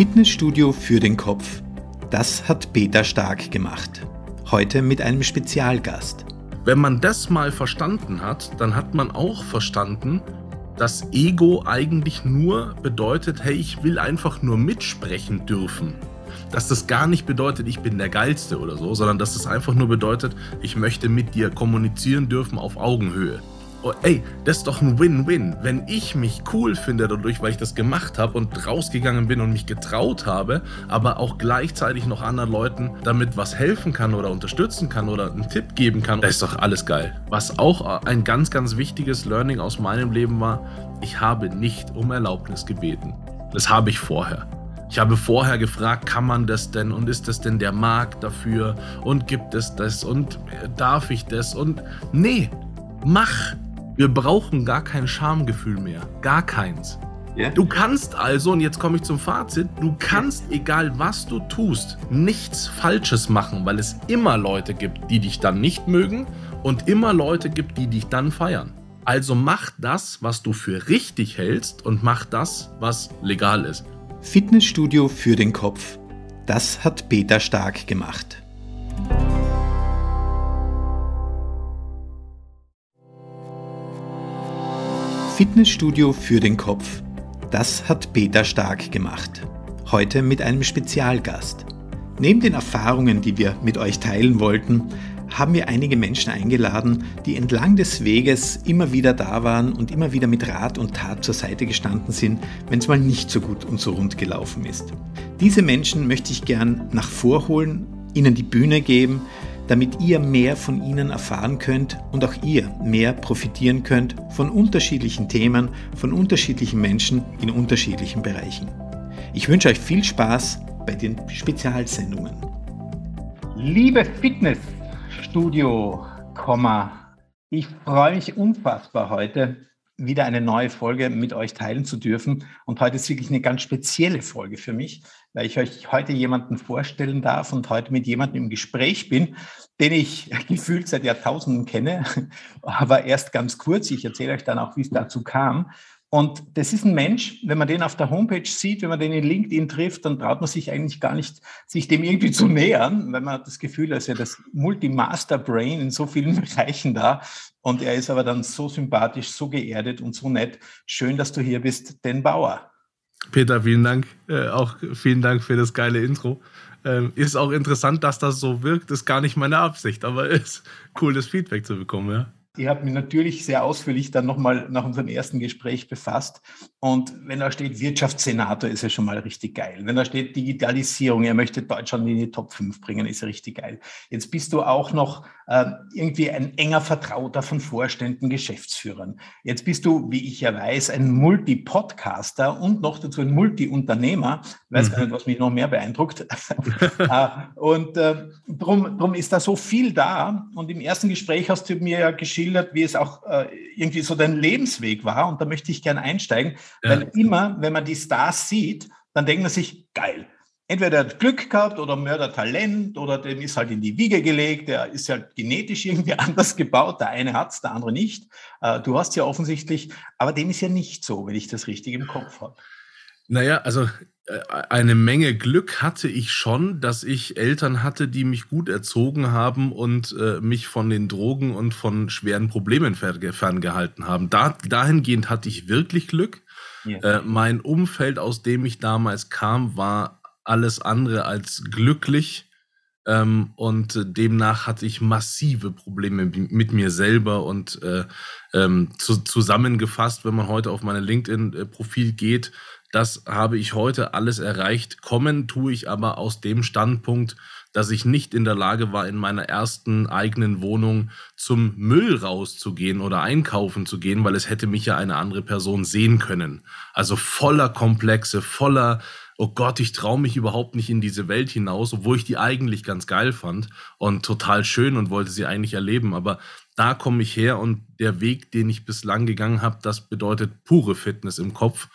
Fitnessstudio für den Kopf. Das hat Peter Stark gemacht. Heute mit einem Spezialgast. Wenn man das mal verstanden hat, dann hat man auch verstanden, dass Ego eigentlich nur bedeutet, hey, ich will einfach nur mitsprechen dürfen. Dass das gar nicht bedeutet, ich bin der Geilste oder so, sondern dass das einfach nur bedeutet, ich möchte mit dir kommunizieren dürfen auf Augenhöhe oh, ey, das ist doch ein Win-Win. Wenn ich mich cool finde dadurch, weil ich das gemacht habe und rausgegangen bin und mich getraut habe, aber auch gleichzeitig noch anderen Leuten damit was helfen kann oder unterstützen kann oder einen Tipp geben kann, das ist doch alles geil. Was auch ein ganz, ganz wichtiges Learning aus meinem Leben war, ich habe nicht um Erlaubnis gebeten. Das habe ich vorher. Ich habe vorher gefragt, kann man das denn und ist das denn der Markt dafür und gibt es das und darf ich das und nee, mach. Wir brauchen gar kein Schamgefühl mehr. Gar keins. Yeah. Du kannst also, und jetzt komme ich zum Fazit, du kannst, egal was du tust, nichts Falsches machen, weil es immer Leute gibt, die dich dann nicht mögen und immer Leute gibt, die dich dann feiern. Also mach das, was du für richtig hältst und mach das, was legal ist. Fitnessstudio für den Kopf. Das hat Peter Stark gemacht. Fitnessstudio für den Kopf. Das hat Peter Stark gemacht. Heute mit einem Spezialgast. Neben den Erfahrungen, die wir mit euch teilen wollten, haben wir einige Menschen eingeladen, die entlang des Weges immer wieder da waren und immer wieder mit Rat und Tat zur Seite gestanden sind, wenn es mal nicht so gut und so rund gelaufen ist. Diese Menschen möchte ich gern nach vorholen, ihnen die Bühne geben, damit ihr mehr von ihnen erfahren könnt und auch ihr mehr profitieren könnt von unterschiedlichen Themen, von unterschiedlichen Menschen in unterschiedlichen Bereichen. Ich wünsche euch viel Spaß bei den Spezialsendungen. Liebe Fitnessstudio, ich freue mich unfassbar heute wieder eine neue Folge mit euch teilen zu dürfen. Und heute ist wirklich eine ganz spezielle Folge für mich, weil ich euch heute jemanden vorstellen darf und heute mit jemandem im Gespräch bin, den ich gefühlt seit Jahrtausenden kenne, aber erst ganz kurz. Ich erzähle euch dann auch, wie es dazu kam. Und das ist ein Mensch, wenn man den auf der Homepage sieht, wenn man den in LinkedIn trifft, dann traut man sich eigentlich gar nicht, sich dem irgendwie zu nähern, weil man hat das Gefühl, er das Multi-Master-Brain in so vielen Bereichen da. Und er ist aber dann so sympathisch, so geerdet und so nett. Schön, dass du hier bist, Den Bauer. Peter, vielen Dank. Äh, auch vielen Dank für das geile Intro. Ähm, ist auch interessant, dass das so wirkt. Ist gar nicht meine Absicht, aber ist cool, das Feedback zu bekommen, ja. Ich habe mich natürlich sehr ausführlich dann nochmal nach unserem ersten Gespräch befasst. Und wenn da steht Wirtschaftssenator, ist er schon mal richtig geil. Wenn da steht Digitalisierung, er möchte Deutschland in die Top 5 bringen, ist er richtig geil. Jetzt bist du auch noch äh, irgendwie ein enger Vertrauter von Vorständen, Geschäftsführern. Jetzt bist du, wie ich ja weiß, ein Multi-Podcaster und noch dazu ein Multi-Unternehmer. Ich weiß mhm. gar nicht, was mich noch mehr beeindruckt. äh, und äh, drum, drum ist da so viel da. Und im ersten Gespräch hast du mir ja geschildert, wie es auch äh, irgendwie so dein Lebensweg war. Und da möchte ich gerne einsteigen, ja. weil immer, wenn man die Stars sieht, dann denkt man sich, geil. Entweder er hat Glück gehabt oder Mörder Talent oder dem ist halt in die Wiege gelegt, der ist halt genetisch irgendwie anders gebaut. Der eine hat es, der andere nicht. Äh, du hast ja offensichtlich, aber dem ist ja nicht so, wenn ich das richtig im Kopf habe. Naja, also eine Menge Glück hatte ich schon, dass ich Eltern hatte, die mich gut erzogen haben und äh, mich von den Drogen und von schweren Problemen ferngehalten haben. Da, dahingehend hatte ich wirklich Glück. Yeah. Äh, mein Umfeld, aus dem ich damals kam, war alles andere als glücklich. Ähm, und äh, demnach hatte ich massive Probleme mit mir selber und äh, ähm, zu, zusammengefasst, wenn man heute auf meine LinkedIn-Profil geht, das habe ich heute alles erreicht. Kommen tue ich aber aus dem Standpunkt, dass ich nicht in der Lage war, in meiner ersten eigenen Wohnung zum Müll rauszugehen oder einkaufen zu gehen, weil es hätte mich ja eine andere Person sehen können. Also voller Komplexe, voller, oh Gott, ich traue mich überhaupt nicht in diese Welt hinaus, obwohl ich die eigentlich ganz geil fand und total schön und wollte sie eigentlich erleben. Aber da komme ich her und der Weg, den ich bislang gegangen habe, das bedeutet pure Fitness im Kopf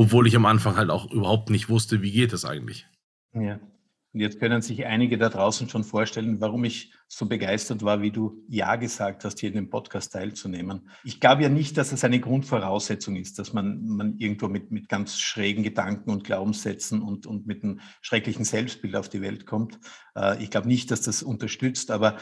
obwohl ich am Anfang halt auch überhaupt nicht wusste, wie geht es eigentlich. Ja. Und jetzt können sich einige da draußen schon vorstellen, warum ich so begeistert war, wie du Ja gesagt hast, hier in dem Podcast teilzunehmen. Ich glaube ja nicht, dass es eine Grundvoraussetzung ist, dass man, man irgendwo mit, mit ganz schrägen Gedanken und Glaubenssätzen und, und mit einem schrecklichen Selbstbild auf die Welt kommt. Äh, ich glaube nicht, dass das unterstützt, aber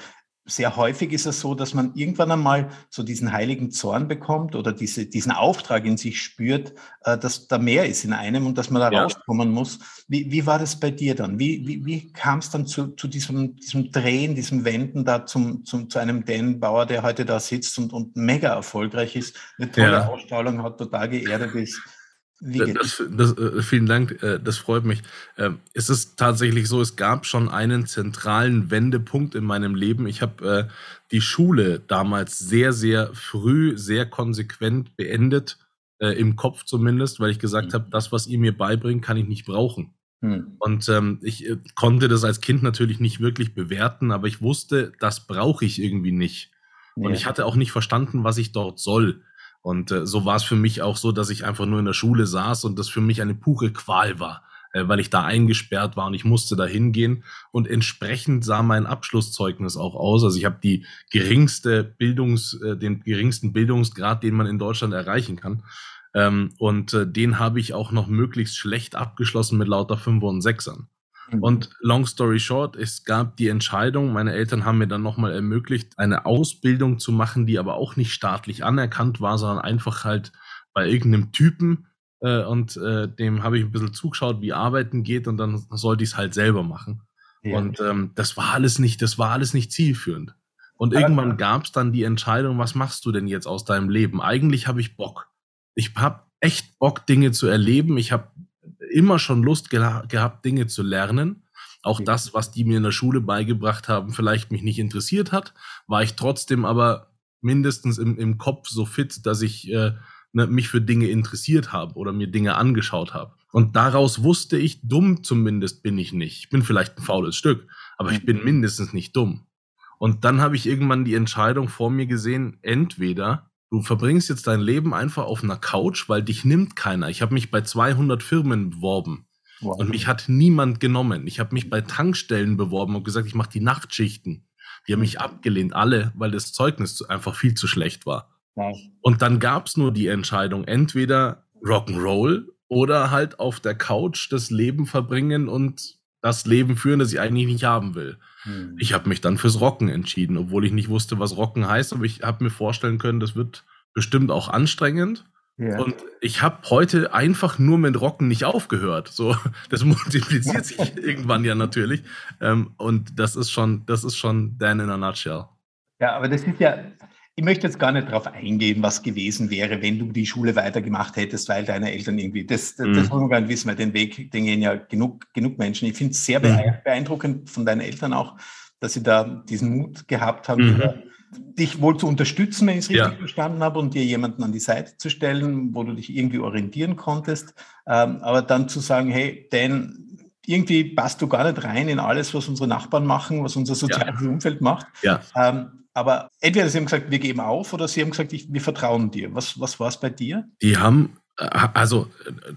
sehr häufig ist es so, dass man irgendwann einmal so diesen heiligen Zorn bekommt oder diese, diesen Auftrag in sich spürt, äh, dass da mehr ist in einem und dass man da ja. rauskommen muss. Wie, wie war das bei dir dann? Wie, wie, wie kam es dann zu, zu diesem, diesem Drehen, diesem Wenden da zum, zum, zu einem Dan Bauer, der heute da sitzt und, und mega erfolgreich ist, eine tolle ja. Ausstrahlung hat, total geerdet ist? Das, das, äh, vielen Dank, äh, das freut mich. Ähm, es ist tatsächlich so, es gab schon einen zentralen Wendepunkt in meinem Leben. Ich habe äh, die Schule damals sehr, sehr früh, sehr konsequent beendet, im Kopf zumindest, weil ich gesagt mhm. habe, das, was ihr mir beibringt, kann ich nicht brauchen. Mhm. Und ähm, ich konnte das als Kind natürlich nicht wirklich bewerten, aber ich wusste, das brauche ich irgendwie nicht. Ja. Und ich hatte auch nicht verstanden, was ich dort soll. Und äh, so war es für mich auch so, dass ich einfach nur in der Schule saß und das für mich eine pure Qual war, äh, weil ich da eingesperrt war und ich musste da hingehen. Und entsprechend sah mein Abschlusszeugnis auch aus. Also ich habe die geringste Bildungs, äh, den geringsten Bildungsgrad, den man in Deutschland erreichen kann. Ähm, und äh, den habe ich auch noch möglichst schlecht abgeschlossen mit lauter Fünfer und Sechsern. Mhm. Und long story short, es gab die Entscheidung, meine Eltern haben mir dann nochmal ermöglicht, eine Ausbildung zu machen, die aber auch nicht staatlich anerkannt war, sondern einfach halt bei irgendeinem Typen. Äh, und äh, dem habe ich ein bisschen zugeschaut, wie arbeiten geht, und dann sollte ich es halt selber machen. Ja. Und ähm, das war alles nicht, das war alles nicht zielführend. Und irgendwann gab es dann die Entscheidung, was machst du denn jetzt aus deinem Leben? Eigentlich habe ich Bock. Ich habe echt Bock, Dinge zu erleben. Ich habe immer schon Lust geha gehabt, Dinge zu lernen. Auch das, was die mir in der Schule beigebracht haben, vielleicht mich nicht interessiert hat, war ich trotzdem aber mindestens im, im Kopf so fit, dass ich äh, ne, mich für Dinge interessiert habe oder mir Dinge angeschaut habe. Und daraus wusste ich, dumm zumindest bin ich nicht. Ich bin vielleicht ein faules Stück, aber ich bin mindestens nicht dumm. Und dann habe ich irgendwann die Entscheidung vor mir gesehen, entweder Du verbringst jetzt dein Leben einfach auf einer Couch, weil dich nimmt keiner. Ich habe mich bei 200 Firmen beworben wow. und mich hat niemand genommen. Ich habe mich bei Tankstellen beworben und gesagt, ich mache die Nachtschichten. Die haben mich abgelehnt, alle, weil das Zeugnis einfach viel zu schlecht war. Wow. Und dann gab es nur die Entscheidung, entweder Rock'n'Roll oder halt auf der Couch das Leben verbringen und das Leben führen, das ich eigentlich nicht haben will. Hm. Ich habe mich dann fürs Rocken entschieden, obwohl ich nicht wusste, was Rocken heißt, aber ich habe mir vorstellen können, das wird bestimmt auch anstrengend. Ja. Und ich habe heute einfach nur mit Rocken nicht aufgehört. So, das multipliziert sich irgendwann ja natürlich. Ähm, und das ist schon, das ist schon Dan in a nutshell. Ja, aber das ist ja, ich möchte jetzt gar nicht darauf eingehen, was gewesen wäre, wenn du die Schule weitergemacht hättest, weil deine Eltern irgendwie, das, das, mhm. das muss man gar nicht wissen, weil den Weg, den gehen ja genug, genug Menschen. Ich finde es sehr mhm. beeindruckend von deinen Eltern auch, dass sie da diesen Mut gehabt haben, mhm. dich wohl zu unterstützen, wenn ich es richtig ja. verstanden habe, und dir jemanden an die Seite zu stellen, wo du dich irgendwie orientieren konntest. Ähm, aber dann zu sagen, hey, Dan, irgendwie passt du gar nicht rein in alles, was unsere Nachbarn machen, was unser soziales ja. Umfeld macht. Ja. Ähm, aber entweder sie haben gesagt, wir geben auf, oder sie haben gesagt, ich, wir vertrauen dir. Was, was war es bei dir? Die haben, äh, also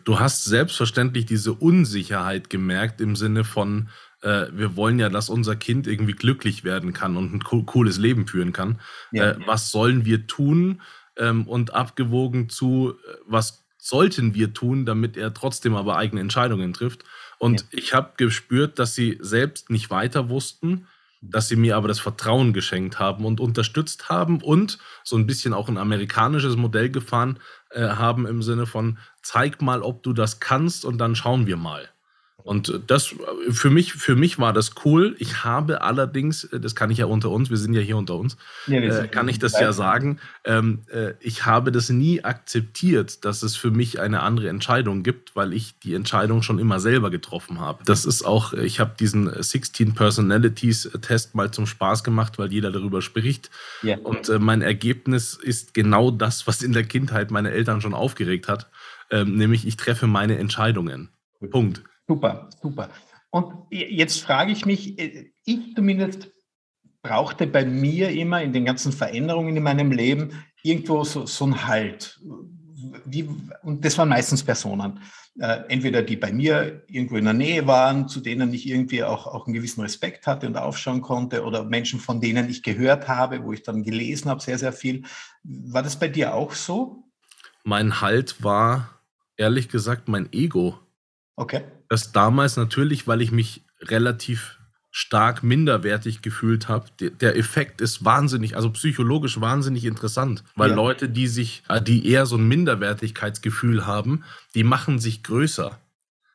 du hast selbstverständlich diese Unsicherheit gemerkt im Sinne von, äh, wir wollen ja, dass unser Kind irgendwie glücklich werden kann und ein co cooles Leben führen kann. Ja. Äh, was sollen wir tun? Ähm, und abgewogen zu, äh, was sollten wir tun, damit er trotzdem aber eigene Entscheidungen trifft. Und ja. ich habe gespürt, dass sie selbst nicht weiter wussten dass sie mir aber das Vertrauen geschenkt haben und unterstützt haben und so ein bisschen auch ein amerikanisches Modell gefahren äh, haben im Sinne von, zeig mal, ob du das kannst und dann schauen wir mal. Und das für mich, für mich war das cool. Ich habe allerdings, das kann ich ja unter uns, wir sind ja hier unter uns, ja, äh, kann ich das ja sagen. Ähm, äh, ich habe das nie akzeptiert, dass es für mich eine andere Entscheidung gibt, weil ich die Entscheidung schon immer selber getroffen habe. Das ist auch, ich habe diesen 16 Personalities Test mal zum Spaß gemacht, weil jeder darüber spricht. Ja. Und äh, mein Ergebnis ist genau das, was in der Kindheit meine Eltern schon aufgeregt hat, ähm, nämlich ich treffe meine Entscheidungen. Punkt. Super, super. Und jetzt frage ich mich, äh, ich zumindest brauchte bei mir immer in den ganzen Veränderungen in meinem Leben irgendwo so, so einen Halt. wie, und das waren meistens Personen, äh, entweder die bei mir irgendwo in der Nähe waren, zu denen ich irgendwie auch, auch einen gewissen Respekt hatte und aufschauen konnte, oder Menschen, von denen ich gehört habe, wo ich dann gelesen habe, sehr, sehr viel. War das bei dir auch so? Mein Halt war, ehrlich gesagt, mein Ego. Okay. Das damals natürlich, weil ich mich relativ stark minderwertig gefühlt habe. Der Effekt ist wahnsinnig, also psychologisch wahnsinnig interessant, weil ja. Leute, die sich, äh, die eher so ein Minderwertigkeitsgefühl haben, die machen sich größer.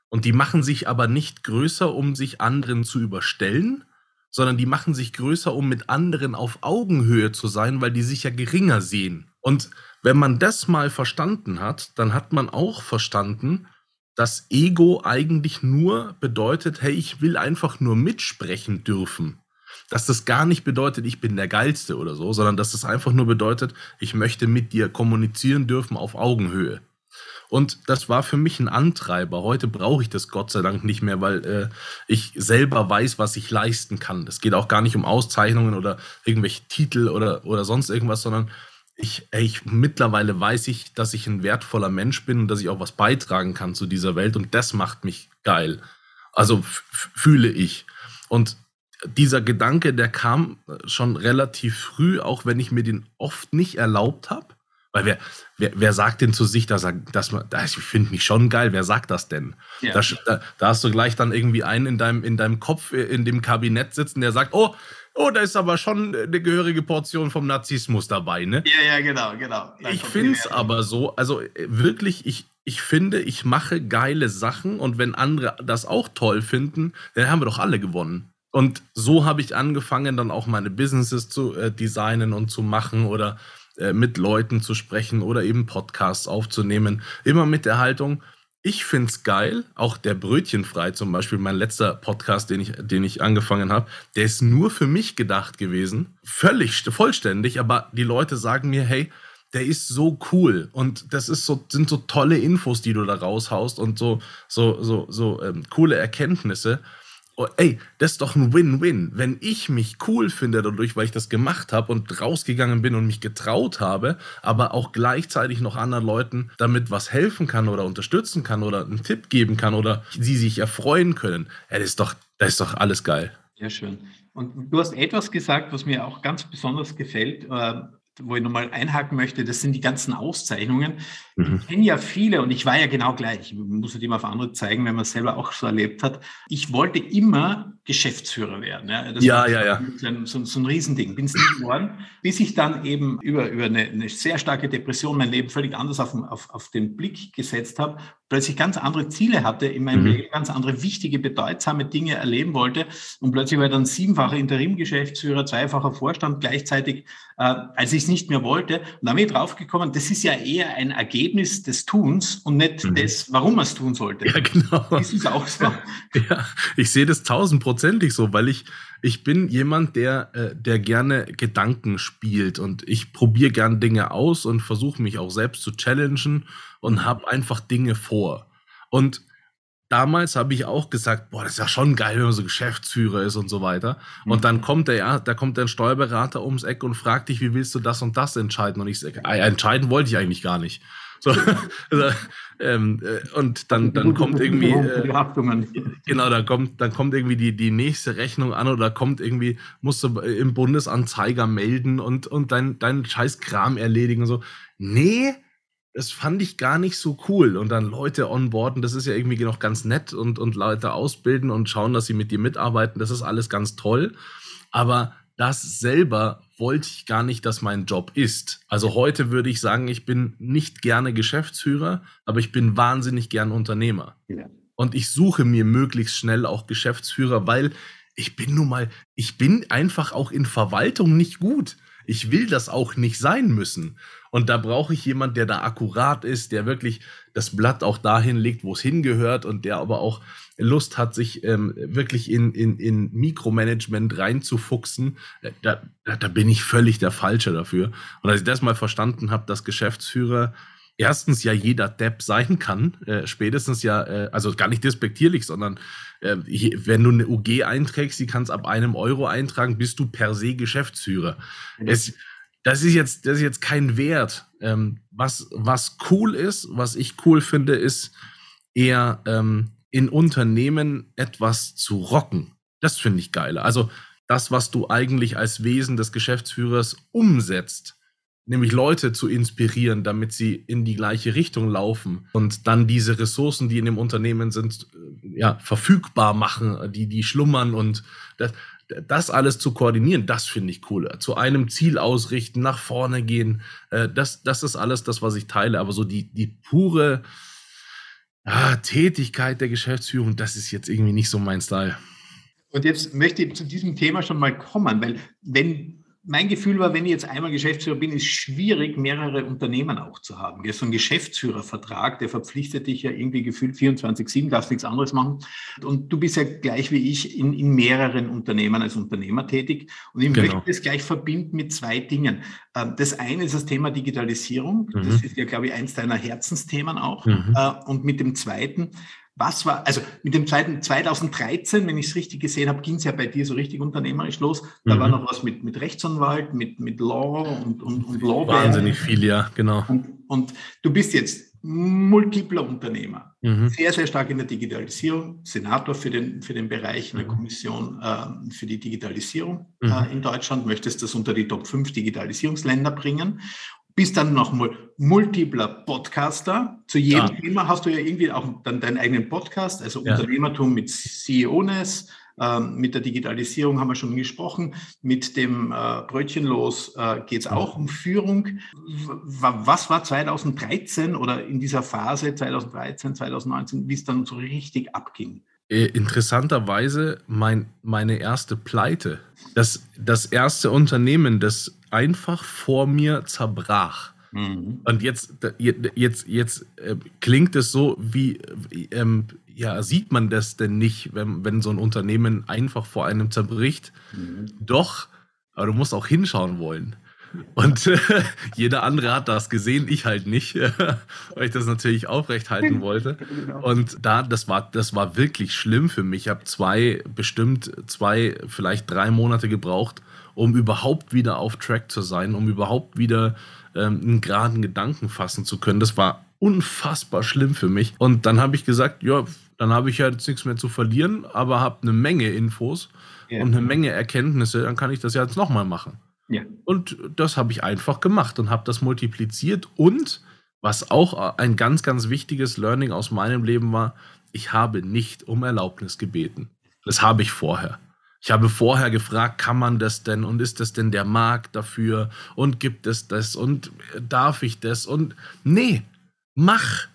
Und die machen sich aber nicht größer, um sich anderen zu überstellen, sondern die machen sich größer, um mit anderen auf Augenhöhe zu sein, weil die sich ja geringer sehen. Und wenn man das mal verstanden hat, dann hat man auch verstanden, dass Ego eigentlich nur bedeutet, hey, ich will einfach nur mitsprechen dürfen. Dass das gar nicht bedeutet, ich bin der Geilste oder so, sondern dass das einfach nur bedeutet, ich möchte mit dir kommunizieren dürfen auf Augenhöhe. Und das war für mich ein Antreiber. Heute brauche ich das Gott sei Dank nicht mehr, weil äh, ich selber weiß, was ich leisten kann. Es geht auch gar nicht um Auszeichnungen oder irgendwelche Titel oder, oder sonst irgendwas, sondern ich, ich mittlerweile weiß ich, dass ich ein wertvoller Mensch bin und dass ich auch was beitragen kann zu dieser Welt und das macht mich geil. Also fühle ich. Und dieser Gedanke, der kam schon relativ früh, auch wenn ich mir den oft nicht erlaubt habe. Weil wer, wer, wer sagt denn zu sich, dass er, dass man, ich finde mich schon geil, wer sagt das denn? Ja. Da, da, da, hast du gleich dann irgendwie einen in deinem, in deinem Kopf, in dem Kabinett sitzen, der sagt, oh, Oh, da ist aber schon eine gehörige Portion vom Narzissmus dabei, ne? Ja, ja, genau, genau. Dann ich finde es aber so, also äh, wirklich, ich, ich finde, ich mache geile Sachen und wenn andere das auch toll finden, dann haben wir doch alle gewonnen. Und so habe ich angefangen, dann auch meine Businesses zu äh, designen und zu machen oder äh, mit Leuten zu sprechen oder eben Podcasts aufzunehmen. Immer mit der Haltung, ich finde es geil, auch der Brötchenfrei zum Beispiel, mein letzter Podcast, den ich, den ich angefangen habe, der ist nur für mich gedacht gewesen. Völlig vollständig, aber die Leute sagen mir, hey, der ist so cool und das ist so, sind so tolle Infos, die du da raushaust und so, so, so, so ähm, coole Erkenntnisse. Oh, ey, das ist doch ein Win-Win. Wenn ich mich cool finde dadurch, weil ich das gemacht habe und rausgegangen bin und mich getraut habe, aber auch gleichzeitig noch anderen Leuten damit was helfen kann oder unterstützen kann oder einen Tipp geben kann oder sie sich erfreuen können, ey, das ist doch, das ist doch alles geil. Sehr schön. Und du hast etwas gesagt, was mir auch ganz besonders gefällt. Wo ich nochmal einhaken möchte, das sind die ganzen Auszeichnungen. Mhm. Ich kenne ja viele und ich war ja genau gleich. Ich muss es immer auf andere zeigen, wenn man es selber auch so erlebt hat. Ich wollte immer Geschäftsführer werden. Ja, das ja, ja, ja. So, so, ein Riesending. Bin es nicht geworden, bis ich dann eben über, über eine, eine, sehr starke Depression mein Leben völlig anders auf, auf, auf den Blick gesetzt habe, plötzlich ganz andere Ziele hatte in meinem mhm. Leben, ganz andere wichtige, bedeutsame Dinge erleben wollte und plötzlich war ich dann siebenfacher Interimgeschäftsführer, zweifacher Vorstand gleichzeitig, äh, als ich es nicht mehr wollte. Und da bin ich draufgekommen, das ist ja eher ein Ergebnis des Tuns und nicht mhm. des, warum man es tun sollte. Ja, genau. Ist es auch so? Ja, ich sehe das tausend Prozent hundertprozentig so, weil ich, ich bin jemand, der, äh, der gerne Gedanken spielt und ich probiere gern Dinge aus und versuche mich auch selbst zu challengen und habe einfach Dinge vor. Und damals habe ich auch gesagt, boah, das ist ja schon geil, wenn man so Geschäftsführer ist und so weiter. Und dann kommt der, ja, da kommt der Steuerberater ums Eck und fragt dich, wie willst du das und das entscheiden? Und ich sage, äh, entscheiden wollte ich eigentlich gar nicht. So, also, ähm, äh, und dann, dann kommt irgendwie. Äh, genau, dann kommt, dann kommt irgendwie die, die nächste Rechnung an oder kommt irgendwie, musst du im Bundesanzeiger melden und, und dein, dein scheiß Kram erledigen und so. Nee, das fand ich gar nicht so cool. Und dann Leute onboarden, das ist ja irgendwie noch ganz nett und, und Leute ausbilden und schauen, dass sie mit dir mitarbeiten, das ist alles ganz toll. Aber das selber wollte ich gar nicht, dass mein Job ist. Also heute würde ich sagen, ich bin nicht gerne Geschäftsführer, aber ich bin wahnsinnig gern Unternehmer. Ja. Und ich suche mir möglichst schnell auch Geschäftsführer, weil ich bin nun mal, ich bin einfach auch in Verwaltung nicht gut. Ich will das auch nicht sein müssen. Und da brauche ich jemanden, der da akkurat ist, der wirklich das Blatt auch dahin legt, wo es hingehört und der aber auch Lust hat, sich ähm, wirklich in, in, in Mikromanagement reinzufuchsen. Äh, da, da bin ich völlig der Falsche dafür. Und als ich das mal verstanden habe, dass Geschäftsführer erstens ja jeder Depp sein kann, äh, spätestens ja, äh, also gar nicht despektierlich, sondern äh, wenn du eine UG einträgst, die kannst ab einem Euro eintragen, bist du per se Geschäftsführer. Mhm. Es, das ist jetzt, das ist jetzt kein Wert. Ähm, was, was cool ist, was ich cool finde, ist eher ähm, in Unternehmen etwas zu rocken. Das finde ich geil. Also das, was du eigentlich als Wesen des Geschäftsführers umsetzt, nämlich Leute zu inspirieren, damit sie in die gleiche Richtung laufen und dann diese Ressourcen, die in dem Unternehmen sind, äh, ja, verfügbar machen, die, die schlummern und das, das alles zu koordinieren, das finde ich cool. Zu einem Ziel ausrichten, nach vorne gehen, äh, das, das ist alles das, was ich teile. Aber so die, die pure ah, Tätigkeit der Geschäftsführung, das ist jetzt irgendwie nicht so mein Style. Und jetzt möchte ich zu diesem Thema schon mal kommen, weil wenn mein Gefühl war, wenn ich jetzt einmal Geschäftsführer bin, ist es schwierig, mehrere Unternehmen auch zu haben. So ein Geschäftsführervertrag, der verpflichtet dich ja irgendwie gefühlt 24-7, darfst nichts anderes machen. Und du bist ja gleich wie ich in, in mehreren Unternehmen als Unternehmer tätig. Und ich genau. möchte das gleich verbinden mit zwei Dingen. Ähm, das eine ist das Thema Digitalisierung. Mhm. Das ist ja, glaube ich, eins deiner Herzensthemen auch. Mhm. Äh, und mit dem zweiten, was war, also mit dem zweiten 2013, wenn ich es richtig gesehen habe, ging es ja bei dir so richtig unternehmerisch los. Da mhm. war noch was mit, mit Rechtsanwalt, mit, mit Law und, und, und Law. Wahnsinnig viel, ja, genau. Und, und du bist jetzt multipler Unternehmer, mhm. sehr, sehr stark in der Digitalisierung, Senator für den, für den Bereich in der mhm. Kommission äh, für die Digitalisierung mhm. äh, in Deutschland, möchtest das unter die Top 5 Digitalisierungsländer bringen bist dann noch mal multipler Podcaster. Zu jedem ja. Thema hast du ja irgendwie auch dann deinen eigenen Podcast, also ja. Unternehmertum mit CEOness, ähm, mit der Digitalisierung haben wir schon gesprochen. Mit dem äh, Brötchenlos äh, geht es auch um Führung. Was war 2013 oder in dieser Phase 2013, 2019, wie es dann so richtig abging? Äh, interessanterweise mein, meine erste Pleite. Das, das erste Unternehmen, das einfach vor mir zerbrach. Mhm. Und jetzt, jetzt, jetzt äh, klingt es so, wie ähm, ja, sieht man das denn nicht, wenn, wenn so ein Unternehmen einfach vor einem zerbricht? Mhm. Doch, aber du musst auch hinschauen wollen. Und äh, jeder andere hat das gesehen, ich halt nicht, weil ich das natürlich aufrecht halten wollte. Genau. Und da, das war, das war wirklich schlimm für mich. Ich habe zwei, bestimmt zwei, vielleicht drei Monate gebraucht, um überhaupt wieder auf Track zu sein, um überhaupt wieder ähm, einen geraden Gedanken fassen zu können. Das war unfassbar schlimm für mich. Und dann habe ich gesagt, ja, dann habe ich ja jetzt nichts mehr zu verlieren, aber habe eine Menge Infos yeah. und eine Menge Erkenntnisse, dann kann ich das ja jetzt nochmal machen. Ja. Und das habe ich einfach gemacht und habe das multipliziert. Und was auch ein ganz, ganz wichtiges Learning aus meinem Leben war, ich habe nicht um Erlaubnis gebeten. Das habe ich vorher. Ich habe vorher gefragt, kann man das denn und ist das denn der Markt dafür und gibt es das und darf ich das und nee, mach.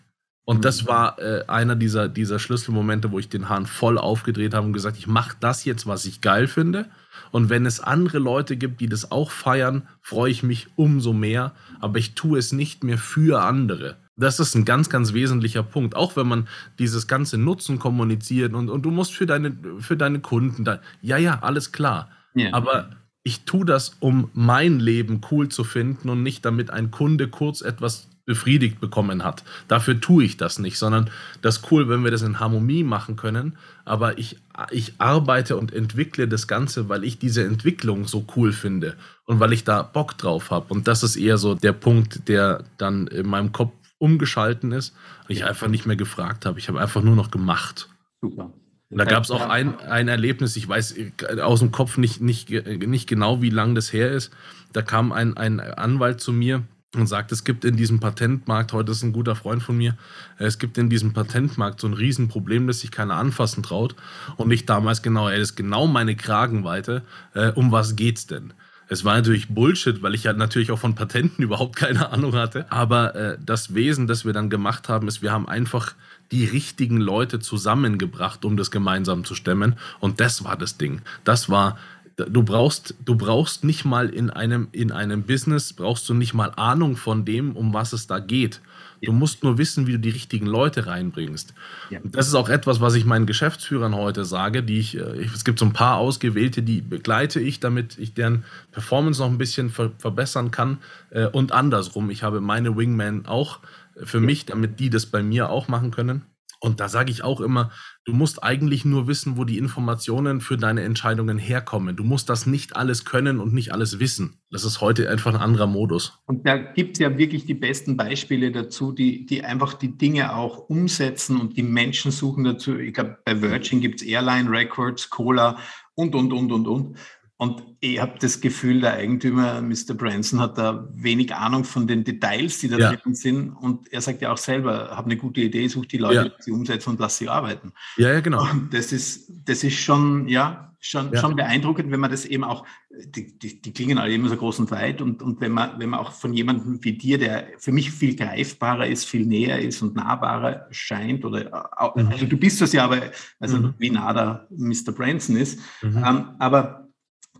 Und das mhm. war äh, einer dieser, dieser Schlüsselmomente, wo ich den Hahn voll aufgedreht habe und gesagt, ich mache das jetzt, was ich geil finde. Und wenn es andere Leute gibt, die das auch feiern, freue ich mich umso mehr. Aber ich tue es nicht mehr für andere. Das ist ein ganz, ganz wesentlicher Punkt. Auch wenn man dieses ganze Nutzen kommuniziert und, und du musst für deine, für deine Kunden da. Ja, ja, alles klar. Ja. Aber ich tue das, um mein Leben cool zu finden und nicht damit ein Kunde kurz etwas befriedigt bekommen hat. Dafür tue ich das nicht, sondern das ist cool, wenn wir das in Harmonie machen können. Aber ich, ich arbeite und entwickle das Ganze, weil ich diese Entwicklung so cool finde und weil ich da Bock drauf habe. Und das ist eher so der Punkt, der dann in meinem Kopf umgeschalten ist und ich einfach nicht mehr gefragt habe. Ich habe einfach nur noch gemacht. Super. Und da gab es auch ein, ein Erlebnis, ich weiß aus dem Kopf nicht, nicht, nicht genau, wie lang das her ist. Da kam ein, ein Anwalt zu mir und sagt, es gibt in diesem Patentmarkt, heute ist ein guter Freund von mir, es gibt in diesem Patentmarkt so ein Riesenproblem, das sich keiner anfassen traut. Und ich damals genau, ey, das ist genau meine Kragenweite. Äh, um was geht's denn? Es war natürlich Bullshit, weil ich ja natürlich auch von Patenten überhaupt keine Ahnung hatte. Aber äh, das Wesen, das wir dann gemacht haben, ist, wir haben einfach die richtigen Leute zusammengebracht, um das gemeinsam zu stemmen. Und das war das Ding. Das war du brauchst, du brauchst nicht mal in einem, in einem Business, brauchst du nicht mal Ahnung von dem, um was es da geht. Du musst nur wissen, wie du die richtigen Leute reinbringst. Ja. Das ist auch etwas, was ich meinen Geschäftsführern heute sage, die ich, äh, es gibt so ein paar Ausgewählte, die begleite ich, damit ich deren Performance noch ein bisschen ver verbessern kann äh, und andersrum. Ich habe meine Wingman auch für mich, damit die das bei mir auch machen können. Und da sage ich auch immer, du musst eigentlich nur wissen, wo die Informationen für deine Entscheidungen herkommen. Du musst das nicht alles können und nicht alles wissen. Das ist heute einfach ein anderer Modus. Und da gibt es ja wirklich die besten Beispiele dazu, die, die einfach die Dinge auch umsetzen und die Menschen suchen dazu. Ich glaube, bei Virgin gibt es Airline Records, Cola und, und, und, und, und. Und ich habe das Gefühl, der Eigentümer, Mr. Branson, hat da wenig Ahnung von den Details, die da ja. drin sind. Und er sagt ja auch selber, habe eine gute Idee, such die Leute, ja. die sie umsetzen und lass sie arbeiten. Ja, ja, genau. Und das ist, das ist schon, ja, schon, ja. schon beeindruckend, wenn man das eben auch, die, die, die, klingen alle immer so groß und weit. Und, und wenn man, wenn man auch von jemandem wie dir, der für mich viel greifbarer ist, viel näher ist und nahbarer scheint, oder, mhm. also du bist das ja, aber, also mhm. wie nah da Mr. Branson ist. Mhm. Ähm, aber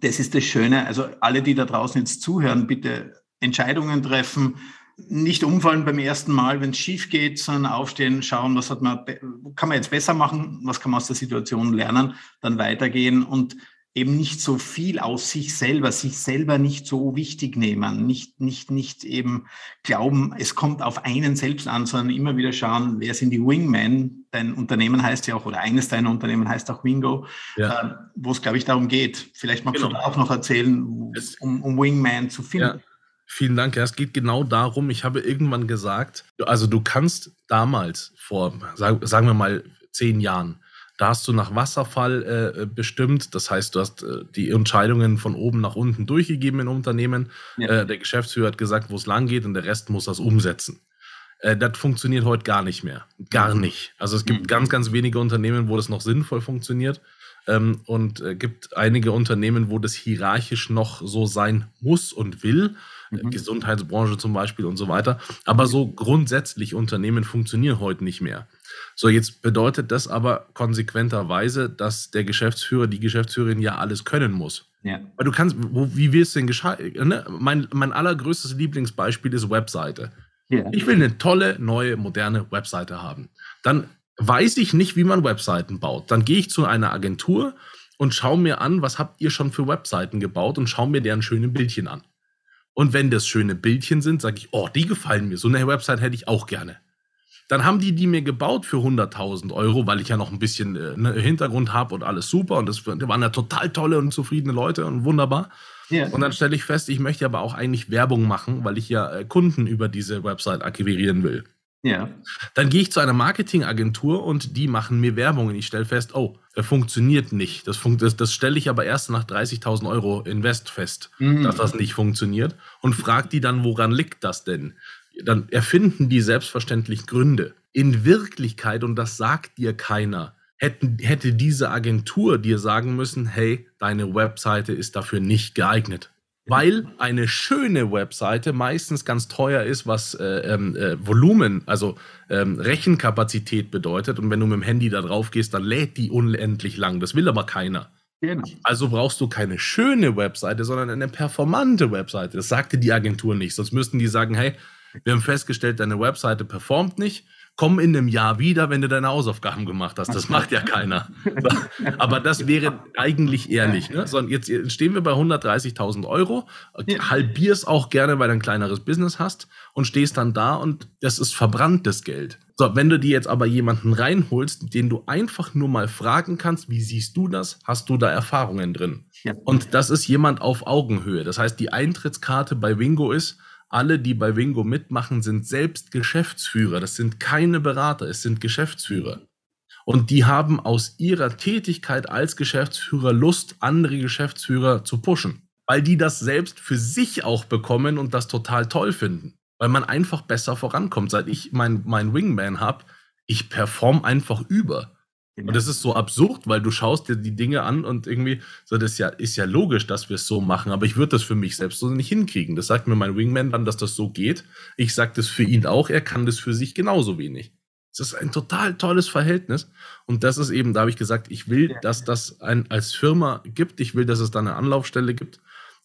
das ist das Schöne. Also alle, die da draußen jetzt zuhören, bitte Entscheidungen treffen, nicht umfallen beim ersten Mal, wenn es schief geht, sondern aufstehen, schauen, was hat man, kann man jetzt besser machen, was kann man aus der Situation lernen, dann weitergehen und eben nicht so viel aus sich selber, sich selber nicht so wichtig nehmen, nicht, nicht, nicht eben glauben, es kommt auf einen selbst an, sondern immer wieder schauen, wer sind die Wingmen? Dein Unternehmen heißt ja auch, oder eines deiner Unternehmen heißt auch Wingo, ja. äh, wo es, glaube ich, darum geht. Vielleicht magst genau. du auch noch erzählen, um, um Wingman zu finden. Ja. Vielen Dank. Ja, es geht genau darum. Ich habe irgendwann gesagt, also du kannst damals vor, sagen wir mal, zehn Jahren, da hast du nach Wasserfall äh, bestimmt. Das heißt, du hast äh, die Entscheidungen von oben nach unten durchgegeben in Unternehmen. Ja. Äh, der Geschäftsführer hat gesagt, wo es lang geht und der Rest muss das umsetzen. Äh, das funktioniert heute gar nicht mehr. Gar nicht. Also es gibt mhm. ganz, ganz wenige Unternehmen, wo das noch sinnvoll funktioniert. Ähm, und äh, gibt einige Unternehmen, wo das hierarchisch noch so sein muss und will. Äh, mhm. Gesundheitsbranche zum Beispiel und so weiter. Aber so grundsätzlich Unternehmen funktionieren heute nicht mehr. So, jetzt bedeutet das aber konsequenterweise, dass der Geschäftsführer, die Geschäftsführerin ja alles können muss. Ja. Weil du kannst, wo, wie wirst du denn gescheit? Ne? Mein, mein allergrößtes Lieblingsbeispiel ist Webseite. Ja. Ich will eine tolle, neue, moderne Webseite haben. Dann weiß ich nicht, wie man Webseiten baut. Dann gehe ich zu einer Agentur und schaue mir an, was habt ihr schon für Webseiten gebaut und schaue mir deren schöne Bildchen an. Und wenn das schöne Bildchen sind, sage ich, oh, die gefallen mir. So eine Website hätte ich auch gerne. Dann haben die die mir gebaut für 100.000 Euro, weil ich ja noch ein bisschen äh, ne, Hintergrund habe und alles super. Und das waren ja total tolle und zufriedene Leute und wunderbar. Ja. Und dann stelle ich fest, ich möchte aber auch eigentlich Werbung machen, weil ich ja äh, Kunden über diese Website akquirieren will. Ja. Dann gehe ich zu einer Marketingagentur und die machen mir Werbung und ich stelle fest, oh, das funktioniert nicht. Das, fun das, das stelle ich aber erst nach 30.000 Euro Invest fest, mhm. dass das nicht funktioniert und frage die dann, woran liegt das denn? Dann erfinden die selbstverständlich Gründe. In Wirklichkeit, und das sagt dir keiner, hätten, hätte diese Agentur dir sagen müssen, hey, deine Webseite ist dafür nicht geeignet. Weil eine schöne Webseite meistens ganz teuer ist, was äh, ähm, äh, Volumen, also ähm, Rechenkapazität bedeutet. Und wenn du mit dem Handy da drauf gehst, dann lädt die unendlich lang. Das will aber keiner. Genau. Also brauchst du keine schöne Webseite, sondern eine performante Webseite. Das sagte die Agentur nicht. Sonst müssten die sagen, hey, wir haben festgestellt, deine Webseite performt nicht. Komm in einem Jahr wieder, wenn du deine Hausaufgaben gemacht hast. Das macht ja keiner. Aber das wäre eigentlich ehrlich. Ne? So, jetzt stehen wir bei 130.000 Euro, halbierst auch gerne, weil du ein kleineres Business hast und stehst dann da und das ist verbranntes Geld. So, wenn du dir jetzt aber jemanden reinholst, den du einfach nur mal fragen kannst, wie siehst du das? Hast du da Erfahrungen drin? Ja. Und das ist jemand auf Augenhöhe. Das heißt, die Eintrittskarte bei Wingo ist, alle, die bei Wingo mitmachen, sind selbst Geschäftsführer. Das sind keine Berater, es sind Geschäftsführer. Und die haben aus ihrer Tätigkeit als Geschäftsführer Lust, andere Geschäftsführer zu pushen. Weil die das selbst für sich auch bekommen und das total toll finden. Weil man einfach besser vorankommt. Seit ich mein, mein Wingman habe, ich perform einfach über. Genau. Und das ist so absurd, weil du schaust dir die Dinge an und irgendwie, so das ist ja, ist ja logisch, dass wir es so machen, aber ich würde das für mich selbst so nicht hinkriegen. Das sagt mir mein Wingman dann, dass das so geht. Ich sage das für ihn auch, er kann das für sich genauso wenig. Es ist ein total tolles Verhältnis. Und das ist eben, da habe ich gesagt, ich will, dass das ein, als Firma gibt. Ich will, dass es da eine Anlaufstelle gibt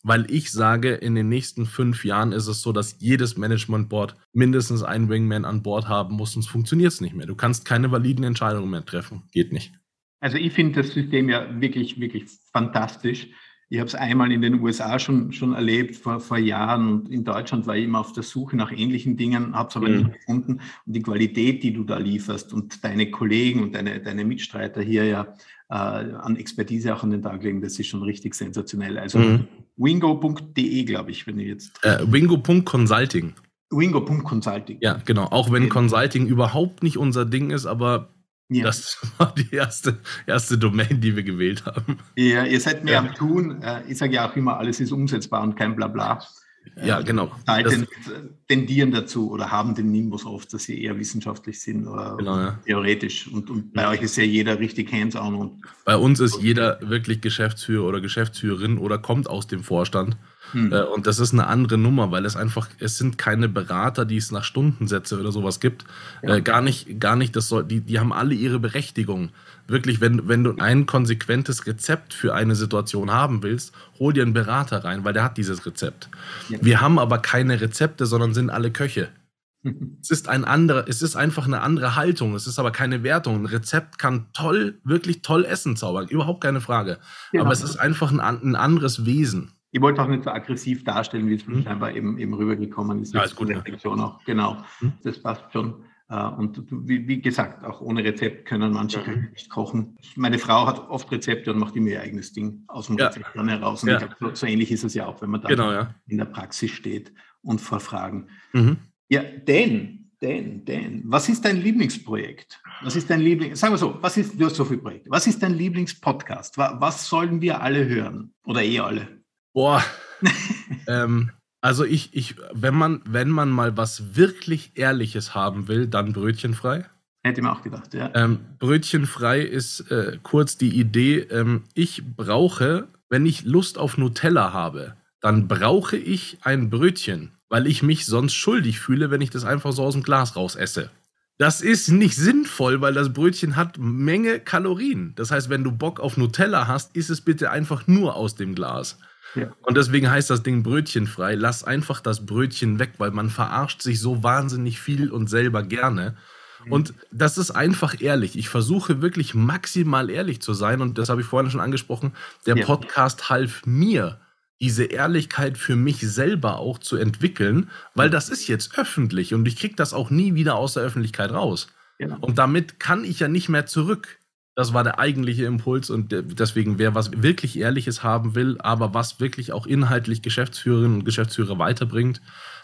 weil ich sage, in den nächsten fünf Jahren ist es so, dass jedes Management Board mindestens einen Wingman an Bord haben muss, sonst funktioniert es nicht mehr. Du kannst keine validen Entscheidungen mehr treffen. Geht nicht. Also ich finde das System ja wirklich, wirklich fantastisch. Ich habe es einmal in den USA schon, schon erlebt, vor, vor Jahren. Und in Deutschland war ich immer auf der Suche nach ähnlichen Dingen, habe es aber mhm. nicht gefunden. Und die Qualität, die du da lieferst und deine Kollegen und deine, deine Mitstreiter hier ja äh, an Expertise auch an den Tag legen, das ist schon richtig sensationell. Also mhm. wingo.de, glaube ich, wenn ich jetzt. Äh, wingo.consulting. Wingo.consulting. Ja, genau. Auch wenn Consulting überhaupt nicht unser Ding ist, aber ja. Das war die erste, erste Domain, die wir gewählt haben. Ja, ihr seid mehr ja. am Tun. Äh, ich sage ja auch immer, alles ist umsetzbar und kein Blabla. Ja, genau. Seiten tendieren dazu oder haben den Nimbus oft, dass sie eher wissenschaftlich sind oder genau, ja. theoretisch. Und, und bei ja. euch ist ja jeder richtig hands-on. Bei uns ist jeder wirklich Geschäftsführer oder Geschäftsführerin oder kommt aus dem Vorstand. Hm. Äh, und das ist eine andere Nummer, weil es einfach, es sind keine Berater, die es nach Stundensätze oder sowas gibt. Ja. Äh, gar nicht, gar nicht, das soll, die, die haben alle ihre Berechtigung. Wirklich, wenn, wenn du ein konsequentes Rezept für eine Situation haben willst, hol dir einen Berater rein, weil der hat dieses Rezept. Ja. Wir haben aber keine Rezepte, sondern sind alle Köche. es ist ein anderer, es ist einfach eine andere Haltung. Es ist aber keine Wertung. Ein Rezept kann toll, wirklich toll Essen zaubern, überhaupt keine Frage. Genau. Aber es ist einfach ein, ein anderes Wesen. Ich wollte auch nicht so aggressiv darstellen, wie es mhm. scheinbar eben, eben rübergekommen ist. Ja, ist gut. Reflexion auch. Genau, mhm. das passt schon. Äh, und wie, gesagt, auch ohne Rezept können manche mhm. nicht kochen. Meine Frau hat oft Rezepte und macht immer ihr eigenes Ding aus dem Rezept dann heraus. Und ja. glaub, so, so, ähnlich ist es ja auch, wenn man da genau, ja. in der Praxis steht und vor Fragen. Mhm. Ja, denn, denn, denn, was ist dein Lieblingsprojekt? Was ist dein Lieblings, sagen wir so, was ist, du hast so viele Projekte. Was ist dein Lieblingspodcast? Was sollen wir alle hören? Oder eh alle? Boah. ähm, also ich, ich, wenn man, wenn man mal was wirklich Ehrliches haben will, dann brötchenfrei. Hätte ich mir auch gedacht, ja. Ähm, brötchenfrei ist äh, kurz die Idee, ähm, ich brauche, wenn ich Lust auf Nutella habe, dann brauche ich ein Brötchen, weil ich mich sonst schuldig fühle, wenn ich das einfach so aus dem Glas raus esse. Das ist nicht sinnvoll, weil das Brötchen hat Menge Kalorien. Das heißt, wenn du Bock auf Nutella hast, isst es bitte einfach nur aus dem Glas. Und deswegen heißt das Ding brötchenfrei. Lass einfach das Brötchen weg, weil man verarscht sich so wahnsinnig viel und selber gerne. Mhm. Und das ist einfach ehrlich. Ich versuche wirklich maximal ehrlich zu sein. Und das habe ich vorhin schon angesprochen. Der ja. Podcast half mir, diese Ehrlichkeit für mich selber auch zu entwickeln, weil das ist jetzt öffentlich und ich kriege das auch nie wieder aus der Öffentlichkeit raus. Genau. Und damit kann ich ja nicht mehr zurück. Das war der eigentliche Impuls und deswegen, wer was wirklich Ehrliches haben will, aber was wirklich auch inhaltlich Geschäftsführerinnen und Geschäftsführer weiterbringt,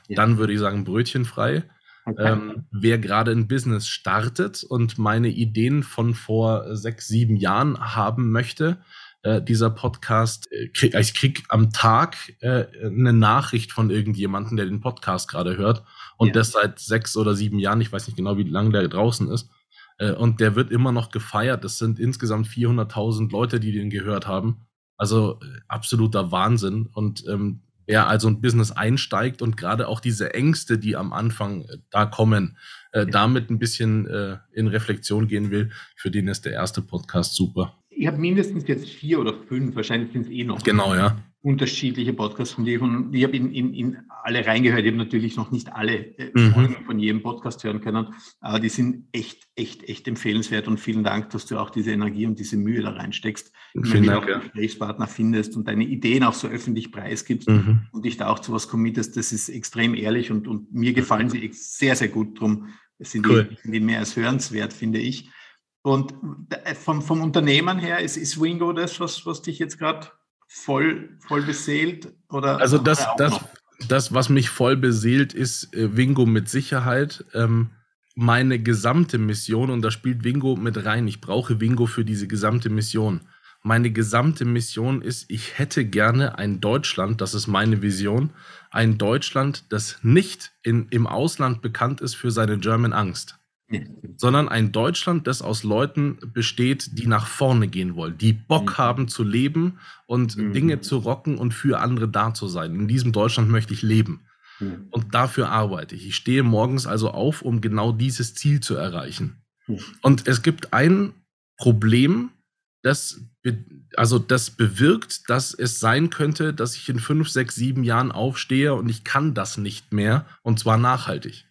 ja. dann würde ich sagen brötchenfrei. Okay. Ähm, wer gerade ein Business startet und meine Ideen von vor sechs, sieben Jahren haben möchte, äh, dieser Podcast, äh, krieg, ich krieg am Tag äh, eine Nachricht von irgendjemandem, der den Podcast gerade hört und ja. das seit sechs oder sieben Jahren, ich weiß nicht genau, wie lange der draußen ist. Äh, und der wird immer noch gefeiert. Das sind insgesamt 400.000 Leute, die den gehört haben. Also äh, absoluter Wahnsinn. Und ähm, wer also ein Business einsteigt und gerade auch diese Ängste, die am Anfang äh, da kommen, äh, damit ein bisschen äh, in Reflexion gehen will, für den ist der erste Podcast super. Ich habe mindestens jetzt vier oder fünf, wahrscheinlich sind es eh noch. Genau, ja unterschiedliche Podcasts von dir. Und ich habe in, in, in alle reingehört. Ich habe natürlich noch nicht alle äh, mhm. Folgen von jedem Podcast hören können, aber die sind echt, echt, echt empfehlenswert. Und vielen Dank, dass du auch diese Energie und diese Mühe da reinsteckst. Vielen Dank, ja. Gesprächspartner findest und deine Ideen auch so öffentlich preisgibst mhm. und dich da auch zu was committest. Das ist extrem ehrlich und, und mir gefallen sie sehr, sehr gut drum. Es sind, cool. die, die mehr als hörenswert, finde ich. Und äh, vom, vom Unternehmen her ist, ist Wingo das, was, was dich jetzt gerade voll, voll beseelt? Oder also das, das, das, was mich voll beseelt, ist äh, Wingo mit Sicherheit. Ähm, meine gesamte Mission, und da spielt Wingo mit rein, ich brauche Wingo für diese gesamte Mission. Meine gesamte Mission ist, ich hätte gerne ein Deutschland, das ist meine Vision, ein Deutschland, das nicht in, im Ausland bekannt ist für seine German Angst sondern ein Deutschland, das aus Leuten besteht, die nach vorne gehen wollen, die Bock mhm. haben zu leben und mhm. Dinge zu rocken und für andere da zu sein. In diesem Deutschland möchte ich leben. Mhm. Und dafür arbeite ich. Ich stehe morgens also auf, um genau dieses Ziel zu erreichen. Mhm. Und es gibt ein Problem, das, also das bewirkt, dass es sein könnte, dass ich in fünf, sechs, sieben Jahren aufstehe und ich kann das nicht mehr, und zwar nachhaltig.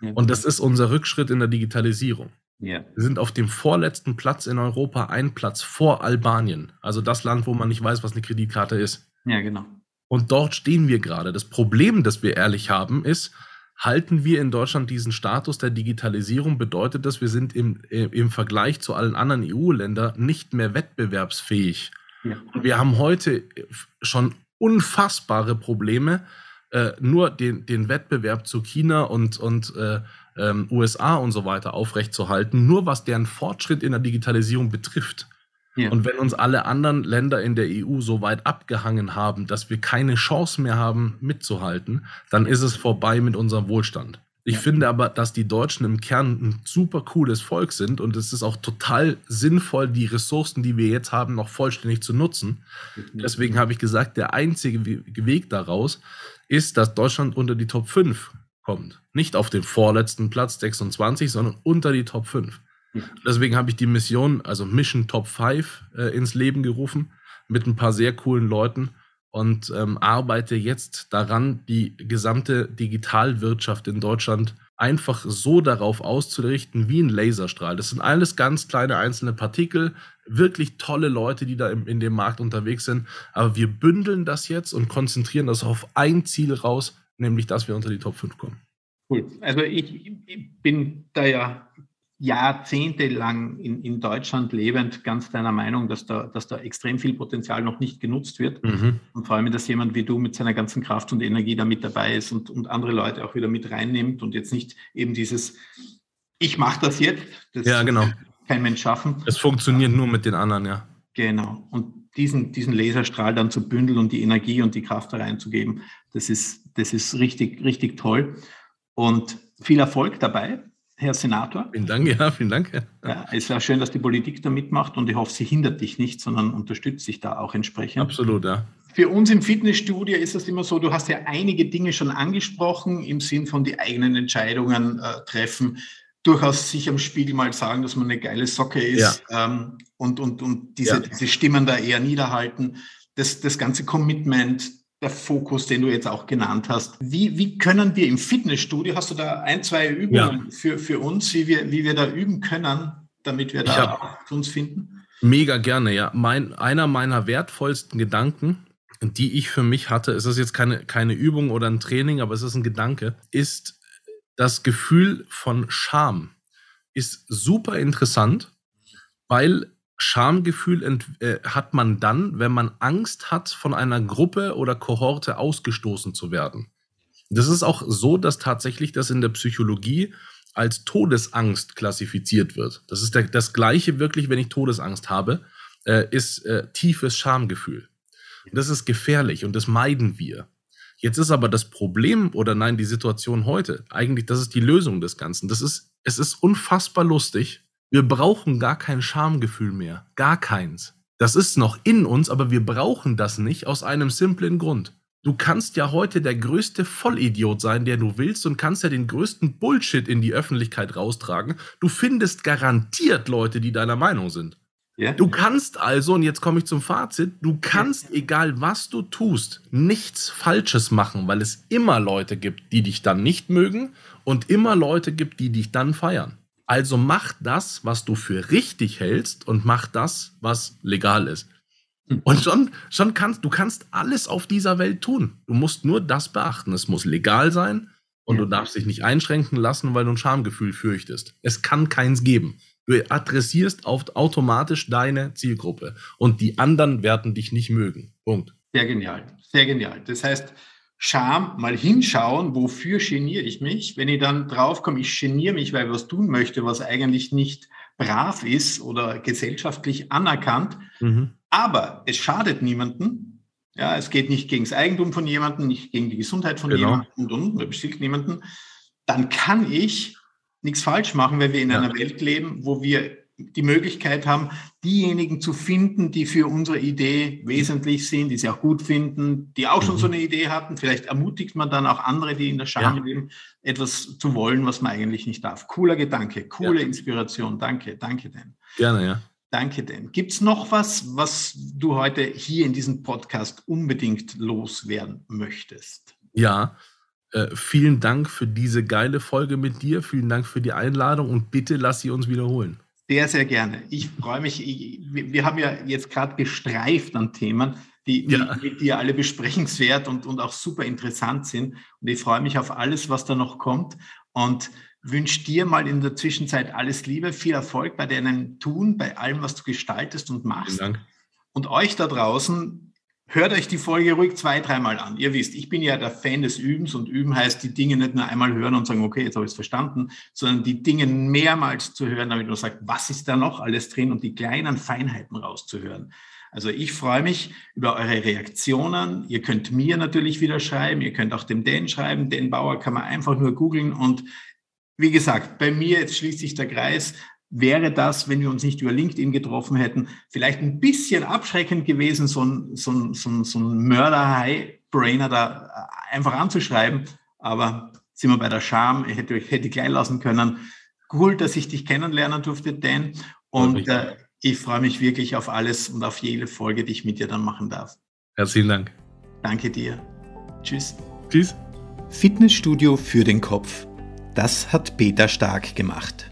Und das ist unser Rückschritt in der Digitalisierung. Ja. Wir sind auf dem vorletzten Platz in Europa, ein Platz vor Albanien. Also das Land, wo man nicht weiß, was eine Kreditkarte ist. Ja, genau. Und dort stehen wir gerade. Das Problem, das wir ehrlich haben, ist, halten wir in Deutschland diesen Status der Digitalisierung, bedeutet das, wir sind im, im Vergleich zu allen anderen EU-Ländern nicht mehr wettbewerbsfähig. Ja. Und wir haben heute schon unfassbare Probleme, äh, nur den, den Wettbewerb zu China und, und äh, ähm, USA und so weiter aufrechtzuerhalten, nur was deren Fortschritt in der Digitalisierung betrifft. Ja. Und wenn uns alle anderen Länder in der EU so weit abgehangen haben, dass wir keine Chance mehr haben, mitzuhalten, dann ist es vorbei mit unserem Wohlstand. Ich ja. finde aber, dass die Deutschen im Kern ein super cooles Volk sind und es ist auch total sinnvoll, die Ressourcen, die wir jetzt haben, noch vollständig zu nutzen. Deswegen habe ich gesagt, der einzige Weg daraus ist, dass Deutschland unter die Top 5 kommt. Nicht auf den vorletzten Platz 26, sondern unter die Top 5. Deswegen habe ich die Mission, also Mission Top 5, äh, ins Leben gerufen mit ein paar sehr coolen Leuten und ähm, arbeite jetzt daran, die gesamte Digitalwirtschaft in Deutschland einfach so darauf auszurichten wie ein Laserstrahl. Das sind alles ganz kleine einzelne Partikel, wirklich tolle Leute, die da im, in dem Markt unterwegs sind. Aber wir bündeln das jetzt und konzentrieren das auf ein Ziel raus, nämlich dass wir unter die Top 5 kommen. Cool. Also ich, ich bin da ja jahrzehntelang in, in Deutschland lebend ganz deiner Meinung, dass da, dass da extrem viel Potenzial noch nicht genutzt wird. Mhm. Und vor allem, dass jemand wie du mit seiner ganzen Kraft und Energie da mit dabei ist und, und andere Leute auch wieder mit reinnimmt und jetzt nicht eben dieses, ich mache das jetzt, das ja, genau. Kein Mensch schaffen. Es funktioniert nur mit den anderen, ja. Genau. Und diesen, diesen Laserstrahl dann zu bündeln und die Energie und die Kraft da reinzugeben, das ist, das ist richtig, richtig toll. Und viel Erfolg dabei. Herr Senator. Vielen Dank, ja, vielen Dank. Ja, es wäre schön, dass die Politik da mitmacht und ich hoffe, sie hindert dich nicht, sondern unterstützt dich da auch entsprechend. Absolut, ja. Für uns im Fitnessstudio ist es immer so, du hast ja einige Dinge schon angesprochen, im Sinn von die eigenen Entscheidungen äh, treffen, durchaus sich am Spiegel mal sagen, dass man eine geile Socke ist ja. ähm, und, und, und diese, ja. diese Stimmen da eher niederhalten. Das, das ganze Commitment, der Fokus, den du jetzt auch genannt hast. Wie, wie können wir im Fitnessstudio, hast du da ein, zwei Übungen ja. für, für uns, wie wir, wie wir da üben können, damit wir da auch uns finden? Mega gerne, ja. Mein, einer meiner wertvollsten Gedanken, die ich für mich hatte, es ist jetzt keine, keine Übung oder ein Training, aber es ist ein Gedanke, ist das Gefühl von Scham. Ist super interessant, weil Schamgefühl äh, hat man dann, wenn man Angst hat, von einer Gruppe oder Kohorte ausgestoßen zu werden. Das ist auch so, dass tatsächlich das in der Psychologie als Todesangst klassifiziert wird. Das ist der, das Gleiche wirklich, wenn ich Todesangst habe, äh, ist äh, tiefes Schamgefühl. Das ist gefährlich und das meiden wir. Jetzt ist aber das Problem oder nein, die Situation heute, eigentlich, das ist die Lösung des Ganzen. Das ist, es ist unfassbar lustig, wir brauchen gar kein Schamgefühl mehr. Gar keins. Das ist noch in uns, aber wir brauchen das nicht aus einem simplen Grund. Du kannst ja heute der größte Vollidiot sein, der du willst und kannst ja den größten Bullshit in die Öffentlichkeit raustragen. Du findest garantiert Leute, die deiner Meinung sind. Yeah. Du kannst also, und jetzt komme ich zum Fazit, du kannst, egal was du tust, nichts Falsches machen, weil es immer Leute gibt, die dich dann nicht mögen und immer Leute gibt, die dich dann feiern. Also mach das, was du für richtig hältst und mach das, was legal ist. Hm. Und schon, schon kannst du kannst alles auf dieser Welt tun. Du musst nur das beachten. Es muss legal sein und ja. du darfst dich nicht einschränken lassen, weil du ein Schamgefühl fürchtest. Es kann keins geben. Du adressierst auf automatisch deine Zielgruppe und die anderen werden dich nicht mögen. Punkt. Sehr genial, sehr genial. Das heißt, Scham, mal hinschauen, wofür geniere ich mich. Wenn ich dann draufkomme, ich geniere mich, weil ich was tun möchte, was eigentlich nicht brav ist oder gesellschaftlich anerkannt, mhm. aber es schadet niemanden. Ja, es geht nicht gegen das Eigentum von jemandem, nicht gegen die Gesundheit von genau. jemandem und, und, und beschädigt niemanden. Dann kann ich nichts falsch machen, weil wir in ja. einer Welt leben, wo wir die Möglichkeit haben, diejenigen zu finden, die für unsere Idee wesentlich sind, die sie auch gut finden, die auch schon so mhm. eine Idee hatten. Vielleicht ermutigt man dann auch andere, die in der Scham ja. leben, etwas zu wollen, was man eigentlich nicht darf. Cooler Gedanke, coole ja. Inspiration. Danke, danke denn. Gerne, ja. Danke denn. Gibt es noch was, was du heute hier in diesem Podcast unbedingt loswerden möchtest? Ja, Äh, vielen Dank für diese geile Folge mit dir. Vielen Dank für die Einladung und bitte lass sie uns wiederholen. Sehr, sehr gerne. Ich freue mich. Ich, wir haben ja jetzt gerade gestreift an Themen, die, die ja. mit dir alle besprechenswert und, und auch super interessant sind. Und ich freue mich auf alles, was da noch kommt. Und wünsche dir mal in der Zwischenzeit alles Liebe, viel Erfolg bei deinem Tun, bei allem, was du gestaltest und machst. Vielen Dank. Und euch da draußen, hört euch die Folge ruhig zwei, dreimal an. Ihr wisst, ich bin ja der Fan des Übens und Üben heißt, die Dinge nicht nur einmal hören und sagen, okay, jetzt habe ich es verstanden, sondern die Dinge mehrmals zu hören, damit man sagt, was ist da noch alles drin und die kleinen Feinheiten rauszuhören. Also ich freue mich über eure Reaktionen. Ihr könnt mir natürlich wieder schreiben, ihr könnt auch dem Dan schreiben. Dan Bauer kann man einfach nur googeln und wie gesagt, bei mir, jetzt schließt sich der Kreis, wäre das, wenn wir uns nicht über LinkedIn getroffen hätten, vielleicht ein bisschen abschreckend gewesen, so ein, so ein, so ein, so ein Mörder-High-Brainer da einfach anzuschreiben. Aber sind wir bei der Scham, ich hätte euch hätte gleich lassen können. Cool, dass ich dich kennenlernen durfte, Dan. Und äh, ich freue mich wirklich auf alles und auf jede Folge, die ich mit dir dann machen darf. Herzlichen Dank. Danke dir. Tschüss. Tschüss. Fitnessstudio für den Kopf. Das hat Peter Stark gemacht.